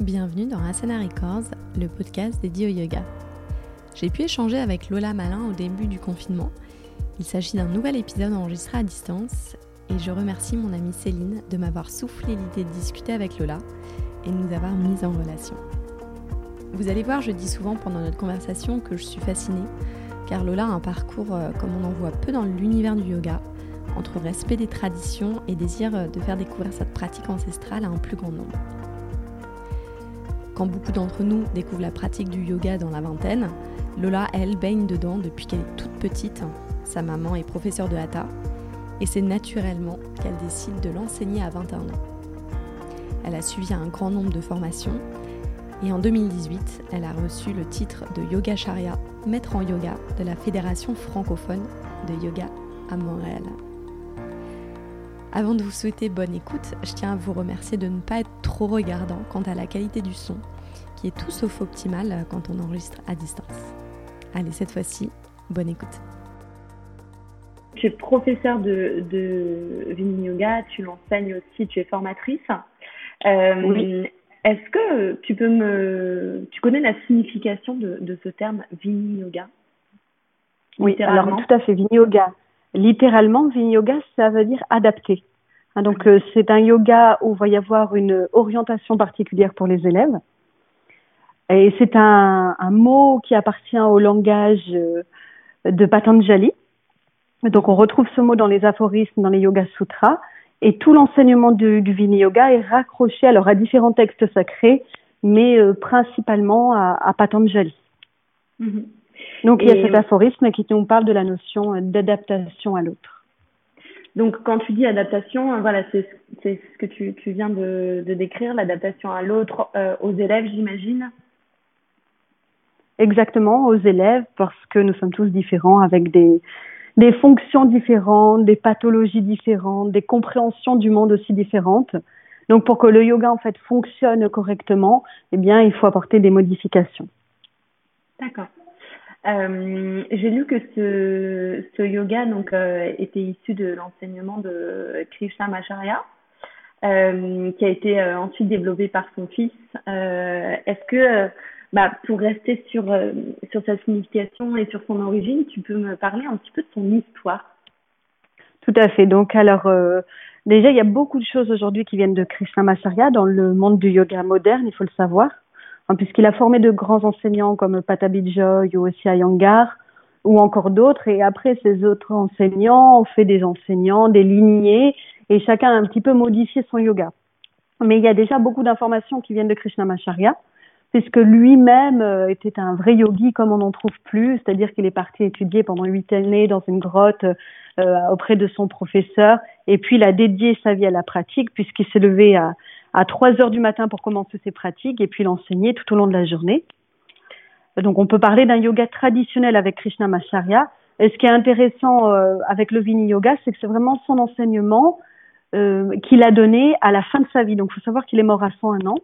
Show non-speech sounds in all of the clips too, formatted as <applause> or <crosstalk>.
Bienvenue dans Asana Records, le podcast dédié au yoga. J'ai pu échanger avec Lola Malin au début du confinement. Il s'agit d'un nouvel épisode enregistré à distance et je remercie mon amie Céline de m'avoir soufflé l'idée de discuter avec Lola et de nous avoir mis en relation. Vous allez voir, je dis souvent pendant notre conversation que je suis fascinée car Lola a un parcours euh, comme on en voit peu dans l'univers du yoga, entre respect des traditions et désir euh, de faire découvrir cette pratique ancestrale à un plus grand nombre. Quand beaucoup d'entre nous découvrent la pratique du yoga dans la vingtaine, Lola, elle, baigne dedans depuis qu'elle est toute petite. Sa maman est professeure de hatha et c'est naturellement qu'elle décide de l'enseigner à 21 ans. Elle a suivi un grand nombre de formations et en 2018, elle a reçu le titre de Yogacharya, maître en yoga de la Fédération francophone de yoga à Montréal. Avant de vous souhaiter bonne écoute, je tiens à vous remercier de ne pas être trop regardant quant à la qualité du son, qui est tout sauf optimale quand on enregistre à distance. Allez, cette fois-ci, bonne écoute. Tu es professeur de, de Vini Yoga, tu l'enseignes aussi, tu es formatrice. Euh, oui. Est-ce que tu peux me, tu connais la signification de, de ce terme Vini Yoga? Oui, alors tout à fait, Vini Yoga littéralement, Vini Yoga, ça veut dire adapter. Hein, donc, euh, c'est un yoga où il va y avoir une orientation particulière pour les élèves. Et c'est un, un, mot qui appartient au langage euh, de Patanjali. Donc, on retrouve ce mot dans les aphorismes, dans les Yoga Sutras. Et tout l'enseignement du, du Vini Yoga est raccroché alors à différents textes sacrés, mais euh, principalement à, à Patanjali. Mm-hmm. Donc il y a cet aphorisme qui nous parle de la notion d'adaptation à l'autre. Donc quand tu dis adaptation, euh, voilà, c'est ce que tu, tu viens de, de décrire, l'adaptation à l'autre, euh, aux élèves, j'imagine. Exactement, aux élèves, parce que nous sommes tous différents avec des, des fonctions différentes, des pathologies différentes, des compréhensions du monde aussi différentes. Donc pour que le yoga en fait fonctionne correctement, eh bien il faut apporter des modifications. D'accord. Euh, J'ai lu que ce, ce yoga donc euh, était issu de l'enseignement de Krishnamacharya, euh, qui a été euh, ensuite développé par son fils. Euh, est-ce que, bah, pour rester sur sur sa signification et sur son origine, tu peux me parler un petit peu de son histoire? Tout à fait. Donc alors. Déjà, il y a beaucoup de choses aujourd'hui qui viennent de Krishnamacharya dans le monde du yoga moderne, il faut le savoir. Hein, puisqu'il a formé de grands enseignants comme Patabi Joy ou aussi Ayangar ou encore d'autres. Et après, ces autres enseignants ont fait des enseignants, des lignées, et chacun a un petit peu modifié son yoga. Mais il y a déjà beaucoup d'informations qui viennent de Krishnamacharya, puisque lui-même euh, était un vrai yogi comme on n'en trouve plus, c'est-à-dire qu'il est parti étudier pendant huit années dans une grotte euh, auprès de son professeur, et puis il a dédié sa vie à la pratique, puisqu'il s'est levé à, à 3 heures du matin pour commencer ses pratiques et puis l'enseigner tout au long de la journée. Donc on peut parler d'un yoga traditionnel avec Krishna Macharya. Et ce qui est intéressant euh, avec le Vini Yoga, c'est que c'est vraiment son enseignement euh, qu'il a donné à la fin de sa vie. Donc il faut savoir qu'il est mort à 101 ans.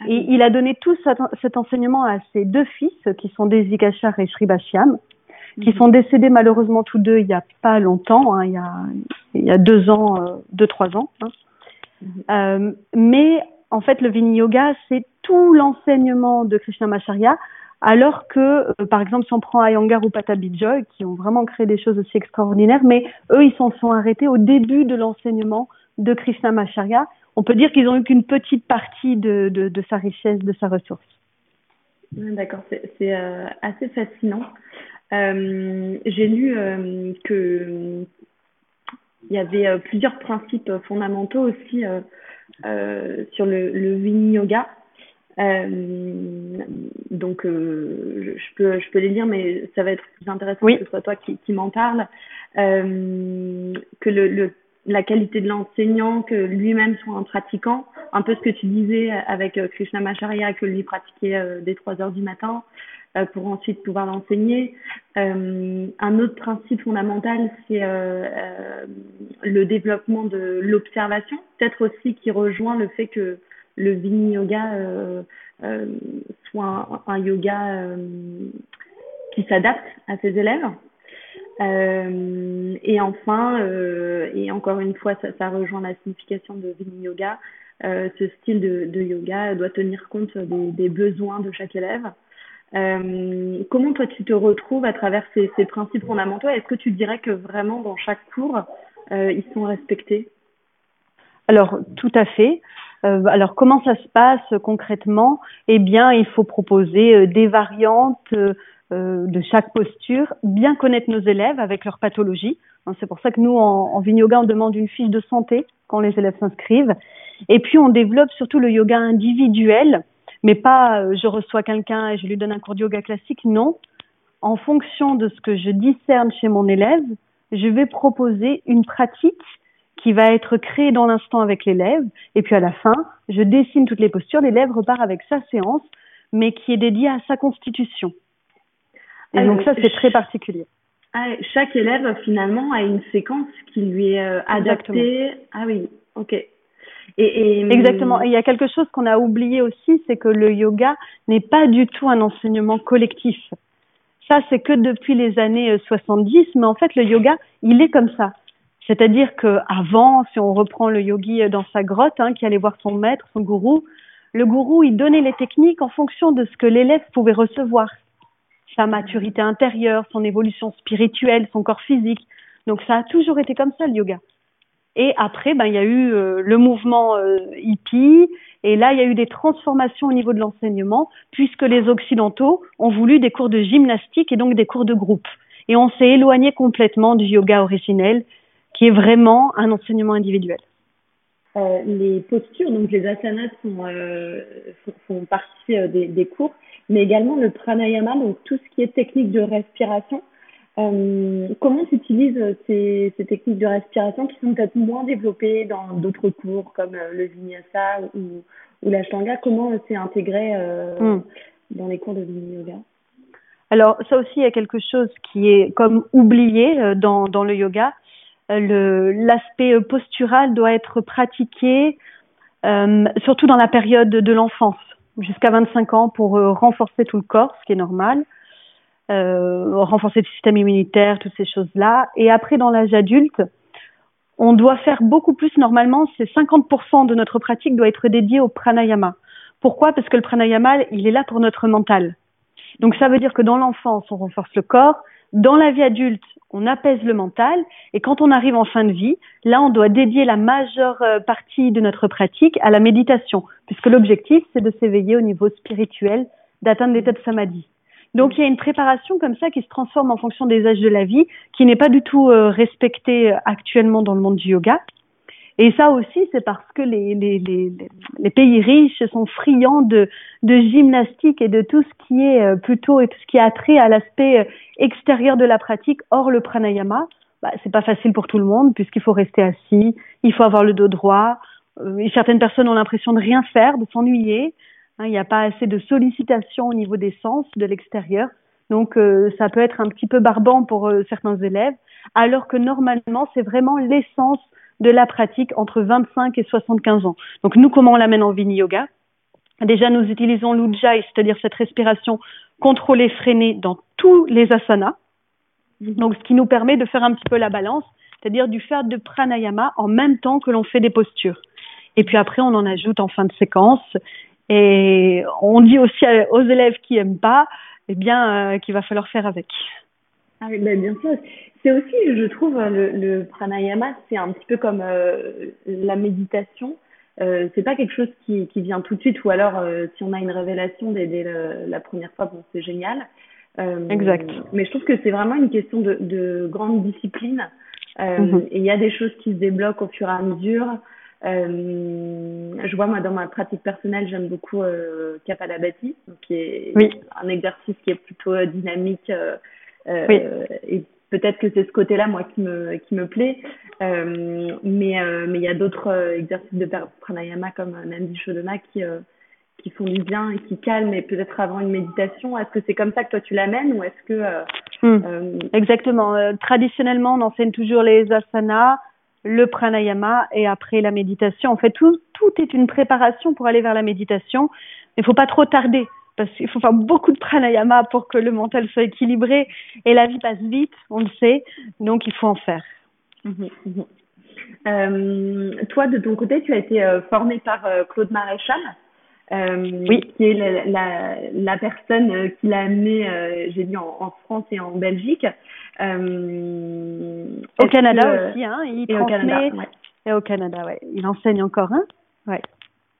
Ah et il a donné tout cet enseignement à ses deux fils, qui sont Desikachar et Sri Bashyam, qui mhm. sont décédés malheureusement tous deux il n'y a pas longtemps, hein, il, y a, il y a deux ans, euh, deux, trois ans. Hein. Euh, mais en fait, le Vini Yoga, c'est tout l'enseignement de Krishnamacharya, alors que, euh, par exemple, si on prend Iyengar ou Patabi Joy, qui ont vraiment créé des choses aussi extraordinaires, mais eux, ils s'en sont arrêtés au début de l'enseignement de Krishnamacharya. On peut dire qu'ils ont eu qu'une petite partie de, sa richesse, de sa ressource. D'accord, c'est euh, assez fascinant. J'ai lu que il y avait euh, plusieurs principes fondamentaux aussi euh, euh, sur le, le Vini Yoga. donc, je, peux, je peux les lire, mais ça va être plus intéressant que ce soit toi qui, qui m'en parle. que le, le, la qualité de l'enseignant, que lui-même soit un pratiquant, un peu ce que tu disais avec Krishna Macharya, que lui pratiquait dès 3 heures du matin, euh, pour ensuite pouvoir l'enseigner. Euh, un autre principe fondamental, c'est euh, le développement de l'observation, peut-être aussi qui rejoint le fait que le Vini Yoga soit un, yoga qui s'adapte à ses élèves. Euh, et enfin, euh, et encore une fois, ça, ça, rejoint la signification de Vini Yoga, ce style de, yoga doit tenir compte des, besoins de chaque élève. Comment toi tu te retrouves à travers ces, ces principes fondamentaux? Est-ce que tu dirais que vraiment dans chaque cours, ils sont respectés? Alors tout à fait. Euh, alors comment ça se passe concrètement? Eh bien, il faut proposer euh, des variantes euh, de chaque posture, bien connaître nos élèves avec leur pathologie. Hein, c'est pour ça que nous, en, en Yoga, on demande une fiche de santé quand les élèves s'inscrivent. Et puis, on développe surtout le yoga individuel, mais pas je reçois quelqu'un et je lui donne un cours de yoga classique. Non. En fonction de ce que je discerne chez mon élève, je vais proposer une pratique qui va être créé dans l'instant avec l'élève. Et puis à la fin, je dessine toutes les postures. L'élève repart avec sa séance, mais qui est dédiée à sa constitution. Et ah, donc ça, c'est très particulier. Ah, chaque élève, finalement, a une séquence qui lui est euh, adaptée. Ah oui, ok. Et, hum, Exactement. Et il y a quelque chose qu'on a oublié aussi, c'est que le yoga n'est pas du tout un enseignement collectif. Ça, c'est que depuis les années 70, euh, mais en fait, le yoga, il est comme ça. C'est-à-dire qu'avant, si on reprend le yogi dans sa grotte, hein, qui allait voir son maître, son gourou, le gourou, il donnait les techniques en fonction de ce que l'élève pouvait recevoir. Sa maturité intérieure, son évolution spirituelle, son corps physique. Donc ça a toujours été comme ça le yoga. Et après, ben, il y a eu euh, le mouvement euh, hippie, et là, il y a eu des transformations au niveau de l'enseignement, puisque les Occidentaux ont voulu des cours de gymnastique et donc des cours de groupe. Et on s'est éloigné complètement du yoga originel, qui est vraiment un enseignement individuel. Euh, les postures, donc les asanas font, euh, font, partie euh, des, cours, mais également le pranayama, donc tout ce qui est technique de respiration. Euh, comment tu utilises ces, ces, techniques de respiration qui sont peut-être moins développées dans d'autres cours comme le vinyasa ou, ou l'ashtanga Comment c'est intégré hmm. dans les cours de yoga? Alors ça aussi, il y a quelque chose qui est comme oublié dans, dans le yoga, l'aspect postural doit être pratiqué euh, surtout dans la période de l'enfance, jusqu'à 25 ans, pour euh, renforcer tout le corps, ce qui est normal, euh, renforcer le système immunitaire, toutes ces choses-là. Et après, dans l'âge adulte, on doit faire beaucoup plus. Normalement, c'est 50% de notre pratique doit être dédié au pranayama. Pourquoi? Parce que le pranayama, il est là pour notre mental. Donc ça veut dire que dans l'enfance, on renforce le corps, dans la vie adulte, on apaise le mental et quand on arrive en fin de vie, là, on doit dédier la majeure euh, partie de notre pratique à la méditation, puisque l'objectif, c'est de s'éveiller au niveau spirituel, d'atteindre l'état de samadhi. Donc il y a une préparation comme ça qui se transforme en fonction des âges de la vie, qui n'est pas du tout euh, respectée euh, actuellement dans le monde du yoga. Et ça aussi, c'est parce que les, pays riches sont friands de, gymnastique et de tout ce qui est euh, plutôt et tout ce qui a trait à l'aspect extérieur de la pratique. Or, le pranayama, bah, c'est pas facile pour tout le monde puisqu'il faut rester assis, il faut avoir le dos droit. Certaines personnes ont l'impression de rien faire, de s'ennuyer. Hein, il n'y a pas assez de sollicitation au niveau des sens de l'extérieur. Donc, ça peut être un petit peu barbant pour certains élèves, alors que normalement, c'est vraiment l'essence de la pratique entre 25 et 75 ans. Donc nous, comment on l'amène en Vini Yoga Déjà, nous utilisons l'Ujjayi, c'est-à-dire cette respiration contrôlée, freinée dans tous les asanas. Donc, ce qui nous permet de faire un petit peu la balance, c'est-à-dire du faire de pranayama en même temps que l'on fait des postures. Et puis après, on en ajoute en fin de séquence. Et on dit aussi aux élèves qui aiment pas, eh bien, euh, qu'il va falloir faire avec. Ah oui, ben bien sûr. C'est aussi, je trouve, le, le pranayama, c'est un petit peu comme euh, la méditation. Euh, c'est pas quelque chose qui, qui vient tout de suite, ou alors euh, si on a une révélation dès, dès la première fois, bon, c'est génial. Euh, exact. Mais je trouve que c'est vraiment une question de, de grande discipline. Mm-hmm. Et il y a des choses qui se débloquent au fur et à mesure. Je vois moi dans ma pratique personnelle, j'aime beaucoup Kapalabhati, qui est un exercice qui est plutôt dynamique oui. et peut-être que c'est ce côté-là moi qui me qui me plaît euh, mais euh, mais il y a d'autres euh, exercices de pranayama comme Nandi Shodhana qui qui font du bien et qui calment et peut-être avant une méditation est-ce que c'est comme ça que toi tu l'amènes ou est-ce que hmm. exactement traditionnellement on enseigne toujours les asanas le pranayama et après la méditation en fait tout tout est une préparation pour aller vers la méditation il faut pas trop tarder parce qu'il faut faire beaucoup de pranayama pour que le mental soit équilibré et la vie passe vite, on le sait, donc il faut en faire. Mhm, mhm. Euh, toi, de ton côté, tu as été euh, formé par euh, Claude Maréchal, oui. qui est la, la, la personne qui l'a amené, j'ai dit, en, en, France et en Belgique. Au Canada aussi, hein, il et transmet. au Canada, ouais. Et au Canada, ouais. Il enseigne encore, hein ouais.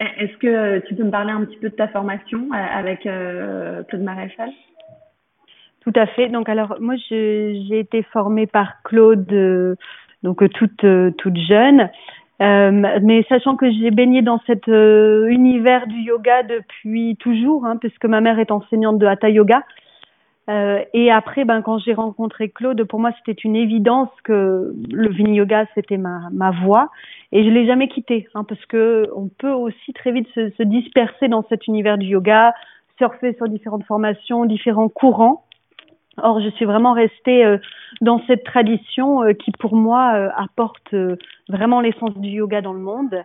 Est-ce que tu peux me parler un petit peu de ta formation avec Claude Maréchal? Tout à fait. Donc alors moi j'ai été formée par Claude euh, donc toute euh, toute jeune. Euh, mais sachant que j'ai baigné dans cet euh, univers du yoga depuis toujours, hein, puisque ma mère est enseignante de hatha yoga. Euh, et après, ben, quand j'ai rencontré Claude, pour moi, c'était une évidence que le Vini Yoga, c'était ma, ma voie. Et je l'ai jamais quitté, hein, parce que on peut aussi très vite se, se disperser dans cet univers du yoga, surfer sur différentes formations, différents courants. Or, je suis vraiment restée euh, dans cette tradition euh, qui, pour moi, euh, apporte vraiment l'essence du yoga dans le monde.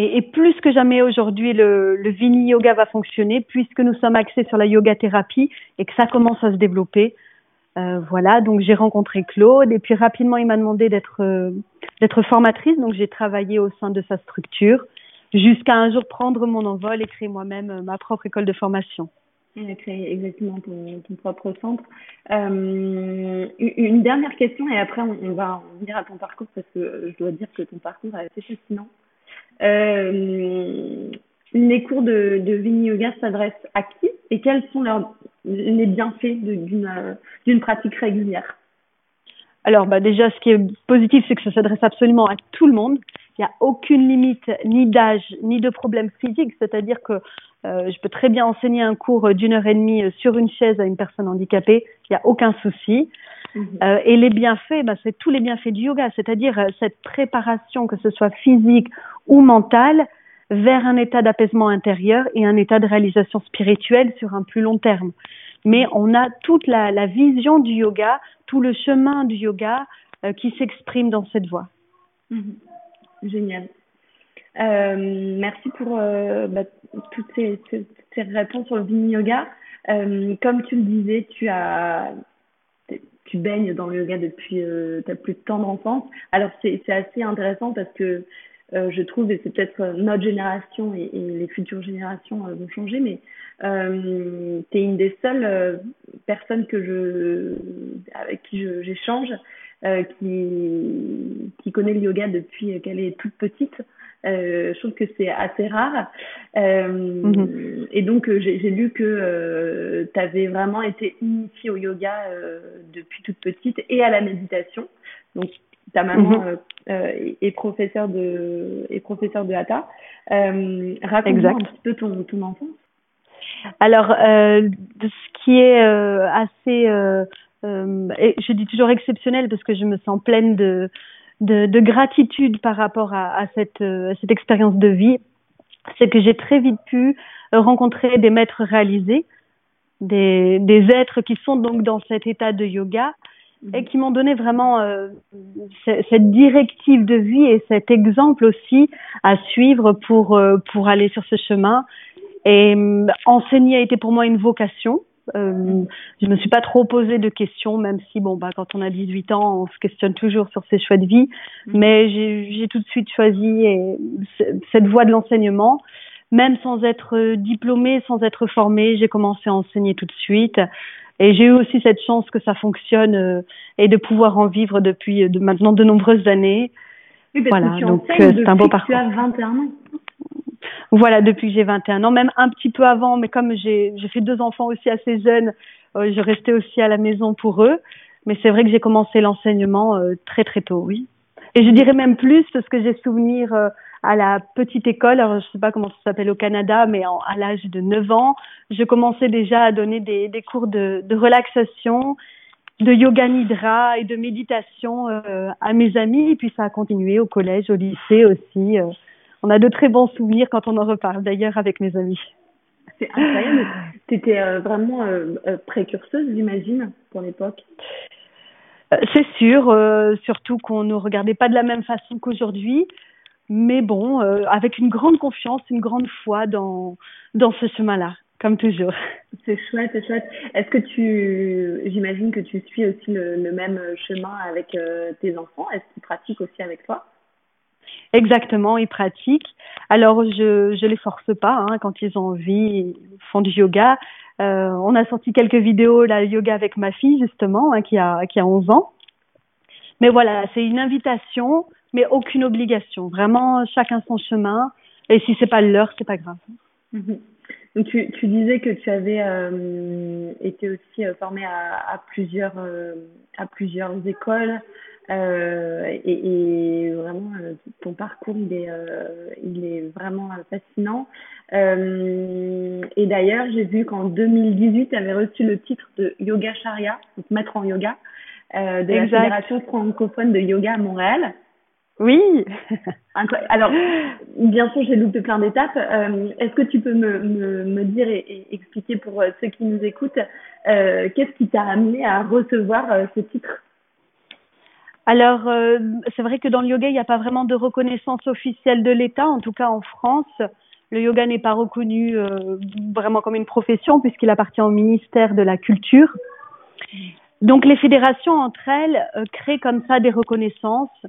Et, plus que jamais aujourd'hui, le, le Vini Yoga va fonctionner puisque nous sommes axés sur la yoga thérapie et que ça commence à se développer. Euh, voilà, donc j'ai rencontré Claude et puis rapidement il m'a demandé d'être euh, d'être formatrice, donc j'ai travaillé au sein de sa structure jusqu'à un jour prendre mon envol et créer moi-même ma propre école de formation créer exactement ton, propre centre. Euh, une dernière question et après on, va venir à ton parcours parce que je dois dire que ton parcours est assez fascinant. Euh, les cours de, de Vini s'adressent à qui et quels sont les bienfaits d'une pratique régulière? Alors, bah déjà, ce qui est positif, c'est que ça s'adresse absolument à tout le monde. Il n'y a aucune limite ni d'âge ni de problème physique, c'est-à-dire que euh, je peux très bien enseigner un cours d'une heure et demie euh, sur une chaise à une personne handicapée, il n'y a aucun souci. Mmh. Euh, et les bienfaits, bah, c'est tous les bienfaits du yoga, c'est-à-dire euh, cette préparation, que ce soit physique ou mentale, vers un état d'apaisement intérieur et un état de réalisation spirituelle sur un plus long terme. Mais on a toute la, la vision du yoga, tout le chemin du yoga euh, qui s'exprime dans cette voie. Mmh. Génial. Euh, merci pour euh, bah, toutes ces, réponses sur le Vini Yoga. Euh, comme tu le disais, tu as tu baignes dans le yoga depuis ta plus tendre enfance. Alors c'est assez intéressant parce que je trouve, et c'est peut-être notre génération et, les futures générations vont changer, mais tu es une des seules personnes avec qui j'échange qui connaît le yoga depuis qu'elle est toute petite. Euh, je trouve que c'est assez rare. Euh, mm-hmm. Et donc, euh, j'ai lu que euh, tu avais vraiment été initiée au yoga euh, depuis toute petite et à la méditation. Donc, ta maman mm-hmm. est professeure de, est professeur de hatha. Raconte-nous un petit peu ton, ton enfance. Alors, ce qui est assez euh, et je dis toujours exceptionnel parce que je me sens pleine de, de, de gratitude par rapport à, à cette, euh, cette expérience de vie, c'est que j'ai très vite pu rencontrer des maîtres réalisés, des, des êtres qui sont donc dans cet état de yoga et qui m'ont donné vraiment euh, cette directive de vie et cet exemple aussi à suivre pour euh, pour aller sur ce chemin. Et euh, enseigner a été pour moi une vocation. Euh, je me suis pas trop posé de questions, même si bon bah quand on a 18 ans, on se questionne toujours sur ses choix de vie. Mm. Mais j'ai tout de suite choisi et, cette voie de l'enseignement, même sans être diplômée, sans être formée, j'ai commencé à enseigner tout de suite. Et j'ai eu aussi cette chance que ça fonctionne euh, et de pouvoir en vivre depuis euh, de, maintenant de nombreuses années. Oui, parce voilà, que tu donc c'est un beau parcours. Tu as 21 ans. Voilà, depuis que j'ai 21 ans, même un petit peu avant, mais comme j'ai fait deux enfants aussi assez jeunes, euh, je restais aussi à la maison pour eux. Mais c'est vrai que j'ai commencé l'enseignement euh, très très tôt, oui. Et je dirais même plus parce que j'ai souvenir euh, à la petite école, alors je sais pas comment ça s'appelle au Canada, mais en, à l'âge de 9 ans, je commençais déjà à donner des, des cours de, de relaxation, de yoga nidra et de méditation euh, à mes amis. Et puis ça a continué au collège, au lycée aussi. On a de très bons souvenirs quand on en reparle d'ailleurs avec mes amis. C'est incroyable. Tu étais euh, vraiment euh, euh, précurseuse, j'imagine, pour l'époque. C'est sûr, surtout qu'on ne regardait pas de la même façon qu'aujourd'hui, mais bon, avec une grande confiance, une grande foi dans, dans ce chemin-là. comme toujours. C'est chouette, c'est chouette. Est-ce que tu, j'imagine que tu suis aussi le, le même chemin avec euh, tes enfants? Est-ce qu'ils pratiquent aussi avec toi? Exactement, ils pratiquent. Alors je je les force pas hein, quand ils ont envie, ils font du yoga. Euh, on a sorti quelques vidéos là yoga avec ma fille justement hein, qui a qui a 11 ans. Mais voilà, c'est une invitation, mais aucune obligation. Vraiment chacun son chemin. Et si c'est pas l'heure, c'est pas grave. Mhm. Donc tu, tu disais que tu avais euh, été aussi euh, formée à, plusieurs à plusieurs écoles et, vraiment ton parcours il est il est vraiment fascinant. et d'ailleurs j'ai vu qu'en 2018 tu avais reçu le titre de Yoga Sharia, donc maître en yoga, de la Fédération francophone de yoga à Montréal. Oui. <laughs> Alors, bien sûr, j'ai loupé plein d'étapes. Euh, Est-ce que tu peux me, me, me dire et, et, expliquer pour euh, ceux qui nous écoutent, euh, qu'est-ce qui t'a amené à recevoir euh, ce titre? Alors, euh, c'est vrai que dans le yoga, il n'y a pas vraiment de reconnaissance officielle de l'État, en tout cas en France. Le yoga n'est pas reconnu vraiment comme une profession puisqu'il appartient au ministère de la Culture. Donc, les fédérations entre elles créent comme ça des reconnaissances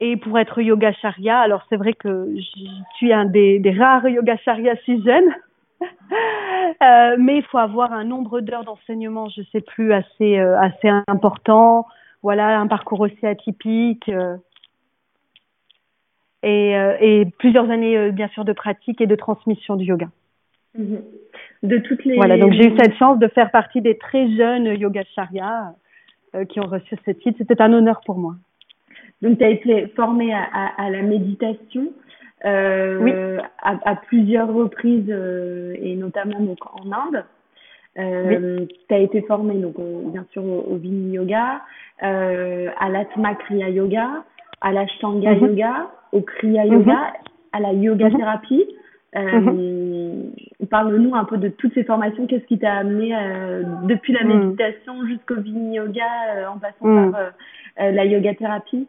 et pour être yoga sharia, alors c'est vrai que je suis un des, des rares yoga sharia si jeune, <laughs> euh, mais il faut avoir un nombre d'heures d'enseignement, je sais plus, assez euh, assez important. Voilà, un parcours aussi atypique euh, et, euh, et plusieurs années euh, bien sûr de pratique et de transmission du yoga. Mm-hmm. De toutes les. Voilà, donc j'ai eu cette chance de faire partie des très jeunes yoga sharia euh, qui ont reçu ce titre. C'était un honneur pour moi. Donc, tu as été formée à, à, à la méditation euh, oui. à, à, plusieurs reprises euh, et notamment donc en Inde. Euh, oui. Tu as été formée donc au, bien sûr au, au Vini Yoga, euh, à l'Atma Kriya Yoga, à l'Ashtanga mm -hmm. Yoga, au Kriya Yoga, mm -hmm. à la Yoga Mhm. Thérapie. Euh, Parle-nous un peu de toutes ces formations. Qu'est-ce qui t'a amené euh, depuis la méditation jusqu'au Vini Yoga, euh, en passant par euh, euh, la Yoga Thérapie?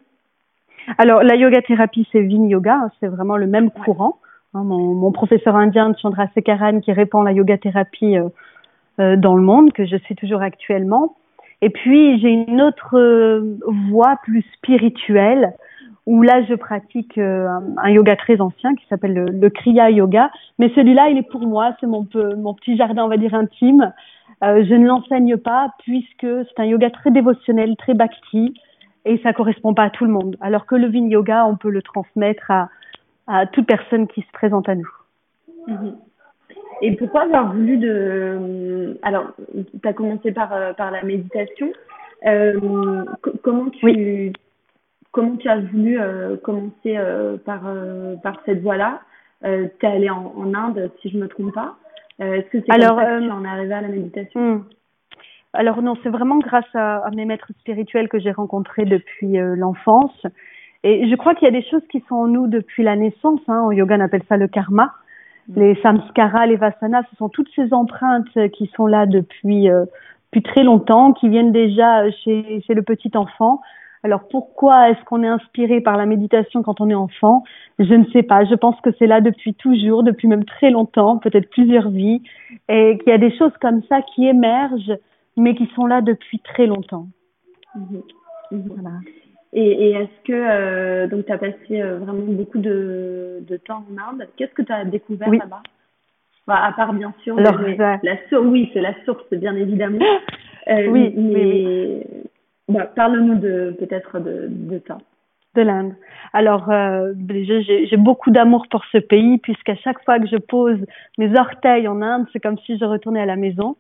Alors, la yoga thérapie, c'est Vini Yoga, hein, c'est vraiment le même courant. Hein, mon, mon, professeur indien, Chandra Sekaran, qui répand la yoga thérapie euh, euh, dans le monde, que je suis toujours actuellement. Et puis, j'ai une autre euh, voie plus spirituelle, où là, je pratique euh, un, yoga très ancien qui s'appelle le, Kriya Yoga. Mais celui-là, il est pour moi, c'est mon, petit jardin, on va dire, intime. Euh, je ne l'enseigne pas, puisque c'est un yoga très dévotionnel, très bhakti et ça correspond pas à tout le monde. Alors que le Vin Yoga, on peut le transmettre à, à toute personne qui se présente à nous. Mmh. Et pourquoi avoir voulu de... Alors, tu as commencé par, euh, par la méditation. Euh, comment, tu, oui. comment tu as voulu euh, commencer euh, par, par cette voie-là? Tu es allé en, en, Inde, si je me trompe pas. Est-ce que c'est comme ça que tu en es arrivé à la méditation? hmm. Alors non, c'est vraiment grâce à, à, mes maîtres spirituels que j'ai rencontrés depuis l'enfance. Et je crois qu'il y a des choses qui sont en nous depuis la naissance. Hein. En yoga, on appelle ça le karma. Mmh. Les samskaras, les vasanas, ce sont toutes ces empreintes qui sont là depuis, euh, depuis très longtemps, qui viennent déjà chez, chez le petit enfant. Alors pourquoi est-ce qu'on est inspiré par la méditation quand on est enfant? Je ne sais pas. Je pense que c'est là depuis toujours, depuis même très longtemps, peut-être plusieurs vies, et qu'il y a des choses comme ça qui émergent mais qui sont là depuis très longtemps. Mmh. Mmh. Voilà. Et, et est-ce que euh, donc tu as passé euh, vraiment beaucoup de, de temps en Inde Qu'est-ce que tu as découvert oui. là-bas? Bah, À part bien sûr Alors, la source, oui, c'est la source bien évidemment. <gasps> Euh, oui, mais oui. Bah, parle-nous de peut-être de, de ça. De l'Inde. Alors, euh, j'ai beaucoup d'amour pour ce pays puisqu'à chaque fois que je pose mes orteils en Inde, c'est comme si je retournais à la maison.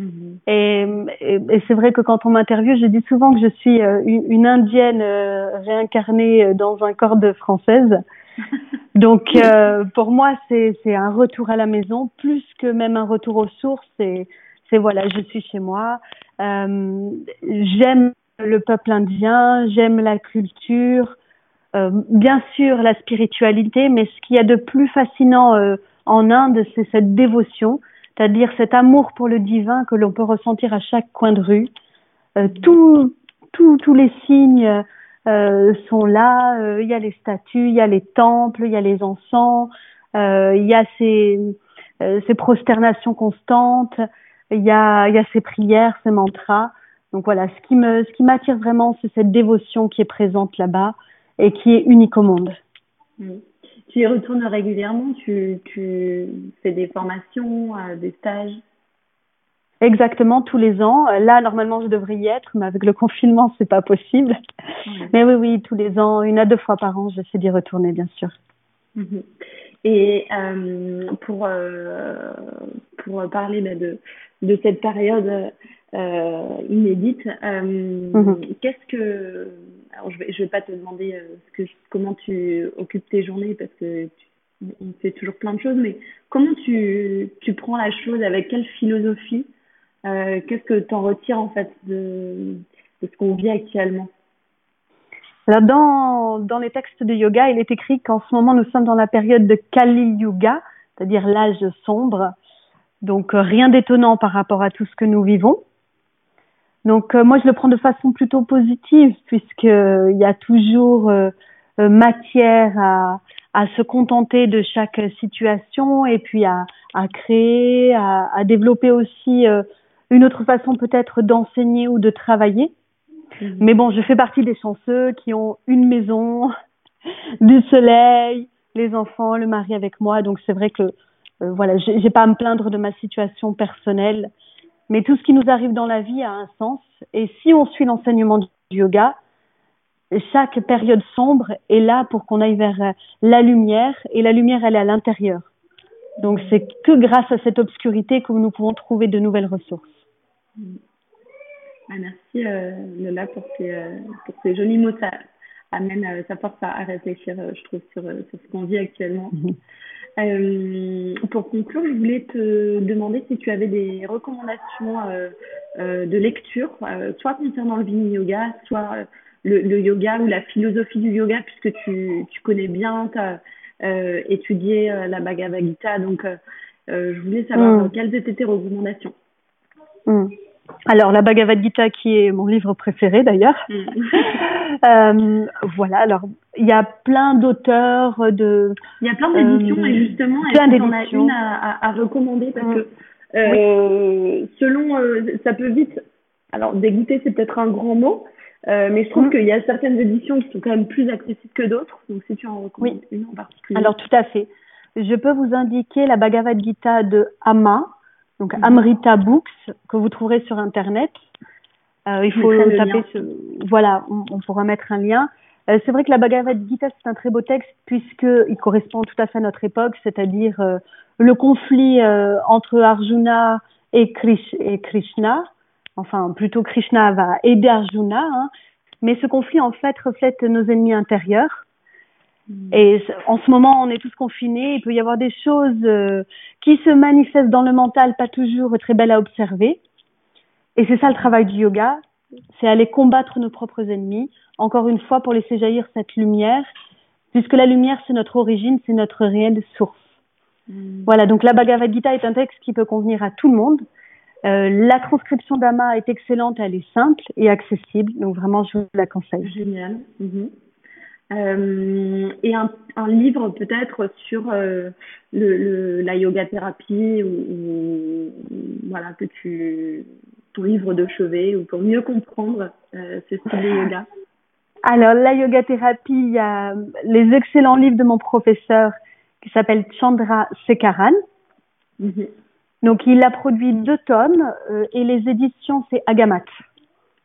Mmh. Et, et, et c'est vrai que quand on m'interviewe, je dis souvent que je suis euh, une, une, indienne euh, réincarnée dans un corps de française. <laughs> Donc euh, pour moi, c'est un retour à la maison, plus que même un retour aux sources. C'est voilà, je suis chez moi. Euh, j'aime le peuple indien, j'aime la culture, euh, bien sûr la spiritualité, mais ce qu'il y a de plus fascinant en Inde, c'est cette dévotion c'est-à-dire cet amour pour le divin que l'on peut ressentir à chaque coin de rue. Euh, tous tout, les signes euh, sont là, il euh, y a les statues, il y a les temples, il y a les encens, il y a ces, ces prosternations constantes, il y a, il y a ces prières, ces mantras. Donc voilà, ce qui me, ce qui m'attire vraiment, c'est cette dévotion qui est présente là-bas et qui est unique au monde. Mm. Tu y retournes régulièrement Tu, tu fais des formations, euh, des stages? Exactement, tous les ans. Là, normalement, je devrais y être, mais avec le confinement, c'est pas possible. Mais oui, oui, tous les ans, une à deux fois par an, j'essaie d'y retourner, bien sûr. Mhm. Et euh, pour, euh, pour parler bah, de, de cette période euh, inédite, euh, mhm. qu'est-ce que alors je vais vais pas te demander euh, comment tu occupes tes journées parce que tu, on fait toujours plein de choses, mais comment tu tu prends la chose avec quelle philosophie euh, Qu'est-ce que tu en retires en fait de ce qu'on vit actuellement? Dans, dans les textes de yoga, il est écrit qu'en ce moment nous sommes dans la période de Kali Yuga, c'est-à-dire l'âge sombre. Donc euh, rien d'étonnant par rapport à tout ce que nous vivons. Donc euh, moi je le prends de façon plutôt positive puisque il y a toujours euh, matière à, à se contenter de chaque situation et puis à, à créer, à, à développer aussi une autre façon peut-être d'enseigner ou de travailler. Mhm. Mais bon, je fais partie des chanceux qui ont une maison, <laughs> du soleil, les enfants, le mari avec moi. Donc c'est vrai que euh, voilà, j'ai pas à me plaindre de ma situation personnelle. Mais tout ce qui nous arrive dans la vie a un sens. Et si on suit l'enseignement du yoga, chaque période sombre est là pour qu'on aille vers la lumière. Et la lumière, elle est à l'intérieur. Donc c'est que grâce à cette obscurité que nous pouvons trouver de nouvelles ressources. Mhm. Ah, merci euh, Lola pour ces, euh, pour ces jolis mots. Ça amène, euh, ça force à, réfléchir, euh, je trouve, sur, sur ce qu'on vit actuellement. Euh, pour conclure, je voulais te demander si tu avais des recommandations de lecture, soit concernant le Vini Yoga, soit le, le, yoga ou la philosophie du yoga, puisque tu, tu connais bien, tu as étudié la Bhagavad Gita. Donc, je voulais savoir mhm. quelles étaient tes recommandations. Mhm. Alors, la Bhagavad Gita, qui est mon livre préféré d'ailleurs. Mm. <laughs> euh, voilà, alors, il y a plein d'auteurs de... Il y a plein d'éditions, et justement, que en as une à, à, recommander? Parce mm. que euh, selon... Euh, ça peut vite... Alors, dégoûter, c'est peut-être un grand mot, euh, mais je trouve mm. qu'il y a certaines éditions qui sont quand même plus accessibles que d'autres. Donc, si tu en recommandes une en particulier. Alors, tout à fait. Je peux vous indiquer la Bhagavad Gita de Amma, donc mhm. Amrita Books, que vous trouverez sur Internet. Euh, il faut taper, ce... voilà, on, pourra mettre un lien. Euh, c'est vrai que la Bhagavad Gita, c'est un très beau texte puisqu'il correspond tout à fait à notre époque, c'est-à-dire euh, le conflit entre Arjuna et, Krish et, Krishna. Enfin, plutôt Krishna va aider Arjuna, hein. mais ce conflit en fait reflète nos ennemis intérieurs. Mm. Et en ce moment, on est tous confinés. Il peut y avoir des choses qui se manifestent dans le mental, pas toujours très belles à observer. Et c'est ça le travail du yoga, c'est aller combattre nos propres ennemis, encore une fois pour laisser jaillir cette lumière, puisque la lumière, c'est notre origine, c'est notre réelle source. Mm. Voilà, donc la Bhagavad Gita est un texte qui peut convenir à tout le monde. Euh, la transcription d'Ama est excellente, elle est simple et accessible, donc vraiment je vous la conseille. Génial. Mm-hmm. Euh, et un, un livre peut-être sur euh, le, le, la yoga thérapie ou, ou, voilà que tu ton livre de chevet ou pour mieux comprendre euh, ce style de yoga. Alors la yoga thérapie, il y a les excellents livres de mon professeur qui s'appelle Chandra Sekaran. Mhm. Donc il a produit deux tomes euh, et les éditions c'est Agamat.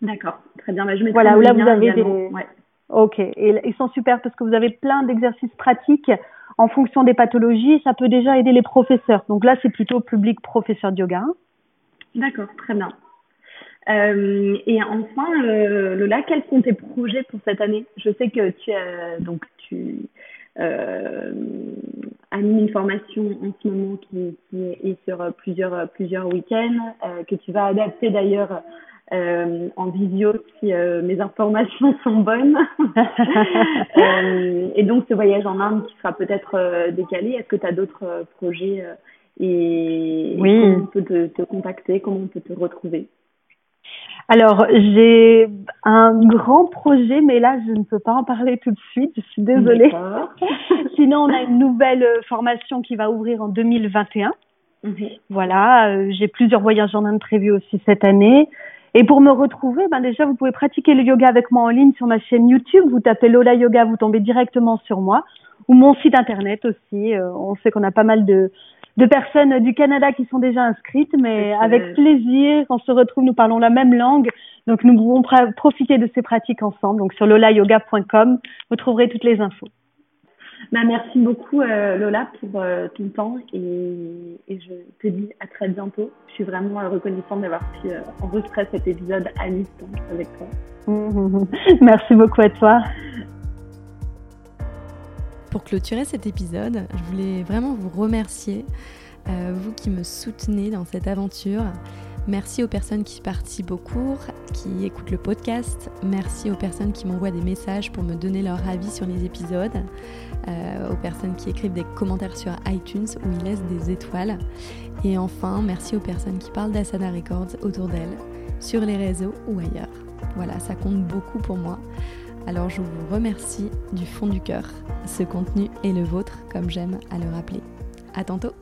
D'accord, très bien. Bah, je voilà, là vous avez des, ouais. Ok, et ils sont super parce que vous avez plein d'exercices pratiques en fonction des pathologies. Ça peut déjà aider les professeurs. Donc là, c'est plutôt public professeur de yoga. D'accord, très bien. Euh, et enfin, euh, Lola, quels sont tes projets pour cette année? Je sais que tu as donc tu euh, animes une formation en ce moment qui, qui est sur plusieurs plusieurs week-ends, euh, que tu vas adapter d'ailleurs euh, en visio si mes informations <laughs> sont bonnes. <laughs> et donc ce voyage en Inde qui sera peut-être décalé, est-ce que tu as d'autres projets et, oui. comment on peut te, te, contacter, comment on peut te retrouver? Alors, j'ai un grand projet, mais là, je ne peux pas en parler tout de suite. Je suis désolée. <laughs> Sinon, on a une nouvelle formation qui va ouvrir en 2021. Mhm. Voilà, euh, j'ai plusieurs voyages en Inde prévus aussi cette année. Et pour me retrouver, ben déjà, vous pouvez pratiquer le yoga avec moi en ligne sur ma chaîne YouTube. Vous tapez Lola Yoga, vous tombez directement sur moi. Ou mon site internet aussi. Euh, on sait qu'on a pas mal de, de personnes du Canada qui sont déjà inscrites, mais avec plaisir, on se retrouve, nous parlons la même langue, donc nous pouvons profiter de ces pratiques ensemble. Donc sur lolayoga.com, vous trouverez toutes les infos. Bah, merci beaucoup euh, Lola pour euh, ton temps et, et, je te dis à très bientôt. Je suis vraiment reconnaissante d'avoir pu euh, enregistrer cet épisode à distance avec toi. <laughs> merci beaucoup à toi. Pour clôturer cet épisode, je voulais vraiment vous remercier, euh, vous qui me soutenez dans cette aventure. Merci aux personnes qui participent au cours, qui écoutent le podcast. Merci aux personnes qui m'envoient des messages pour me donner leur avis sur les épisodes. Euh, aux personnes qui écrivent des commentaires sur iTunes ou ils laissent des étoiles. Et enfin, merci aux personnes qui parlent d'Asana Records autour d'elles, sur les réseaux ou ailleurs. Voilà, ça compte beaucoup pour moi. Alors je vous remercie du fond du cœur. Ce contenu est le vôtre, comme j'aime à le rappeler. À tantôt